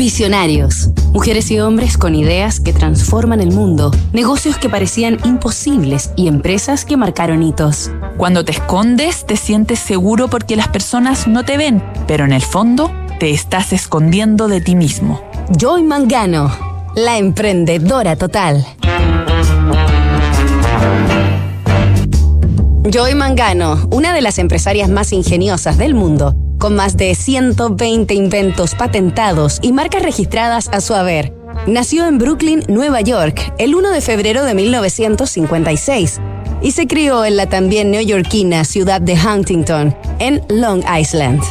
Visionarios. Mujeres y hombres con ideas que transforman el mundo, negocios que parecían imposibles y empresas que marcaron hitos. Cuando te escondes, te sientes seguro porque las personas no te ven, pero en el fondo te estás escondiendo de ti mismo. Joy Mangano, la emprendedora total. Joy Mangano, una de las empresarias más ingeniosas del mundo, con más de 120 inventos patentados y marcas registradas a su haber. Nació en Brooklyn, Nueva York, el 1 de febrero de 1956 y se crió en la también neoyorquina ciudad de Huntington, en Long Island.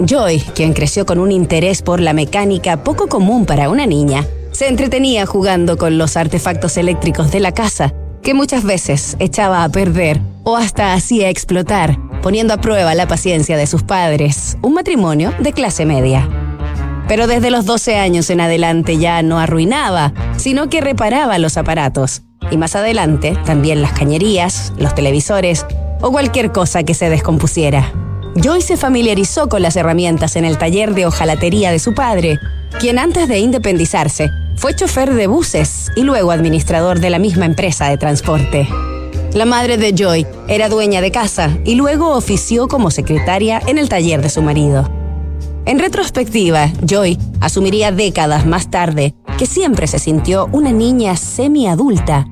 Joy, quien creció con un interés por la mecánica poco común para una niña, se entretenía jugando con los artefactos eléctricos de la casa, que muchas veces echaba a perder o hasta hacía explotar poniendo a prueba la paciencia de sus padres, un matrimonio de clase media. Pero desde los 12 años en adelante ya no arruinaba, sino que reparaba los aparatos. Y más adelante también las cañerías, los televisores o cualquier cosa que se descompusiera. Joy se familiarizó con las herramientas en el taller de hojalatería de su padre, quien antes de independizarse fue chofer de buses y luego administrador de la misma empresa de transporte. La madre de Joy era dueña de casa y luego ofició como secretaria en el taller de su marido. En retrospectiva, Joy asumiría décadas más tarde que siempre se sintió una niña semi-adulta.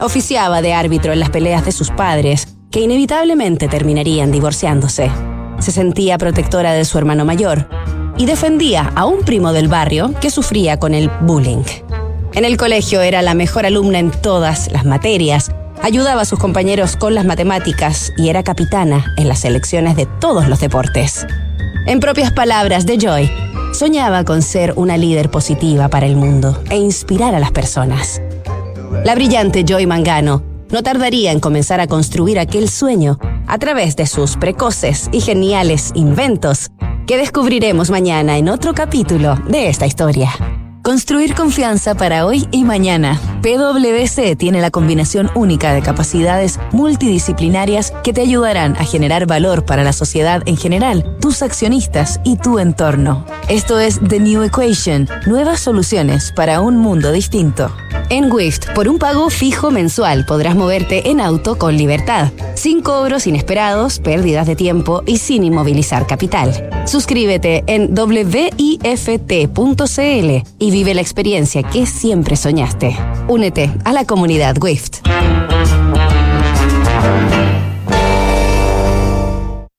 Oficiaba de árbitro en las peleas de sus padres, que inevitablemente terminarían divorciándose. Se sentía protectora de su hermano mayor y defendía a un primo del barrio que sufría con el bullying. En el colegio era la mejor alumna en todas las materias Ayudaba a sus compañeros con las matemáticas y era capitana en las selecciones de todos los deportes. En propias palabras de Joy, soñaba con ser una líder positiva para el mundo e inspirar a las personas. La brillante Joy Mangano no tardaría en comenzar a construir aquel sueño a través de sus precoces y geniales inventos que descubriremos mañana en otro capítulo de esta historia. Construir confianza para hoy y mañana. PwC tiene la combinación única de capacidades multidisciplinarias que te ayudarán a generar valor para la sociedad en general, tus accionistas y tu entorno. Esto es The New Equation, nuevas soluciones para un mundo distinto. En Wift, por un pago fijo mensual podrás moverte en auto con libertad, sin cobros inesperados, pérdidas de tiempo y sin inmovilizar capital. Suscríbete en wift.cl y vive la experiencia que siempre soñaste. Únete a la comunidad WIFT.